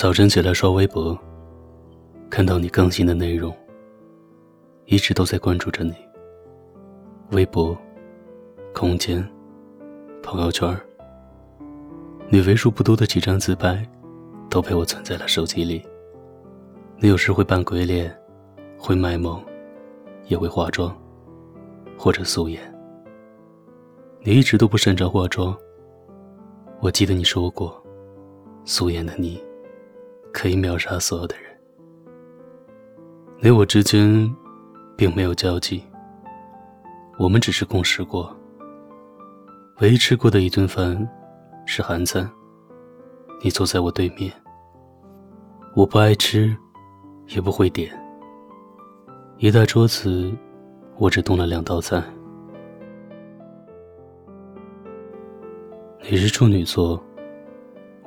早晨起来刷微博，看到你更新的内容，一直都在关注着你。微博、空间、朋友圈，你为数不多的几张自拍，都被我存在了手机里。你有时会扮鬼脸，会卖萌，也会化妆，或者素颜。你一直都不擅长化妆。我记得你说过，素颜的你，可以秒杀所有的人。你我之间，并没有交集。我们只是共事过。唯一吃过的一顿饭，是韩餐。你坐在我对面。我不爱吃。也不会点。一大桌子，我只动了两道菜。你是处女座，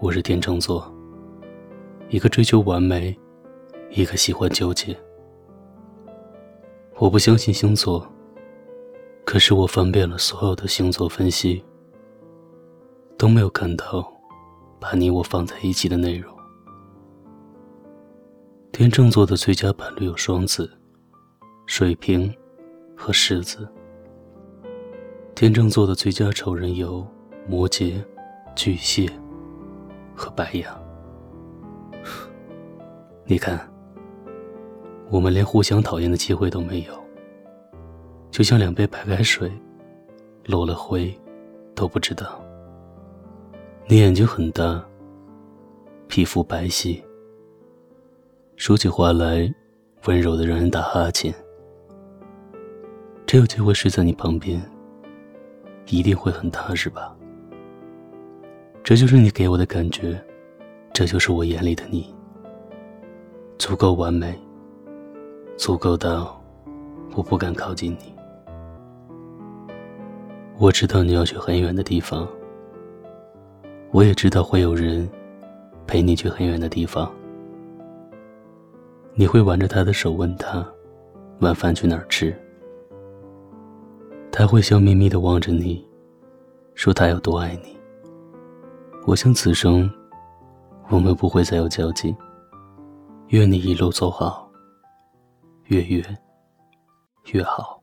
我是天秤座。一个追求完美，一个喜欢纠结。我不相信星座，可是我翻遍了所有的星座分析，都没有看到把你我放在一起的内容。天秤座的最佳伴侣有双子、水瓶和狮子。天秤座的最佳仇人有摩羯、巨蟹和白羊。你看，我们连互相讨厌的机会都没有，就像两杯白开水，落了灰都不知道。你眼睛很大，皮肤白皙。说起话来，温柔的让人打哈欠。真有机会睡在你旁边，一定会很踏实吧？这就是你给我的感觉，这就是我眼里的你。足够完美，足够到我不敢靠近你。我知道你要去很远的地方，我也知道会有人陪你去很远的地方。你会挽着他的手问他，晚饭去哪儿吃？他会笑眯眯的望着你，说他有多爱你。我想此生，我们不会再有交集。愿你一路走好，越远越好。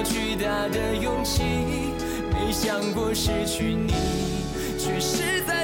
要巨大的勇气。没想过失去你，却是在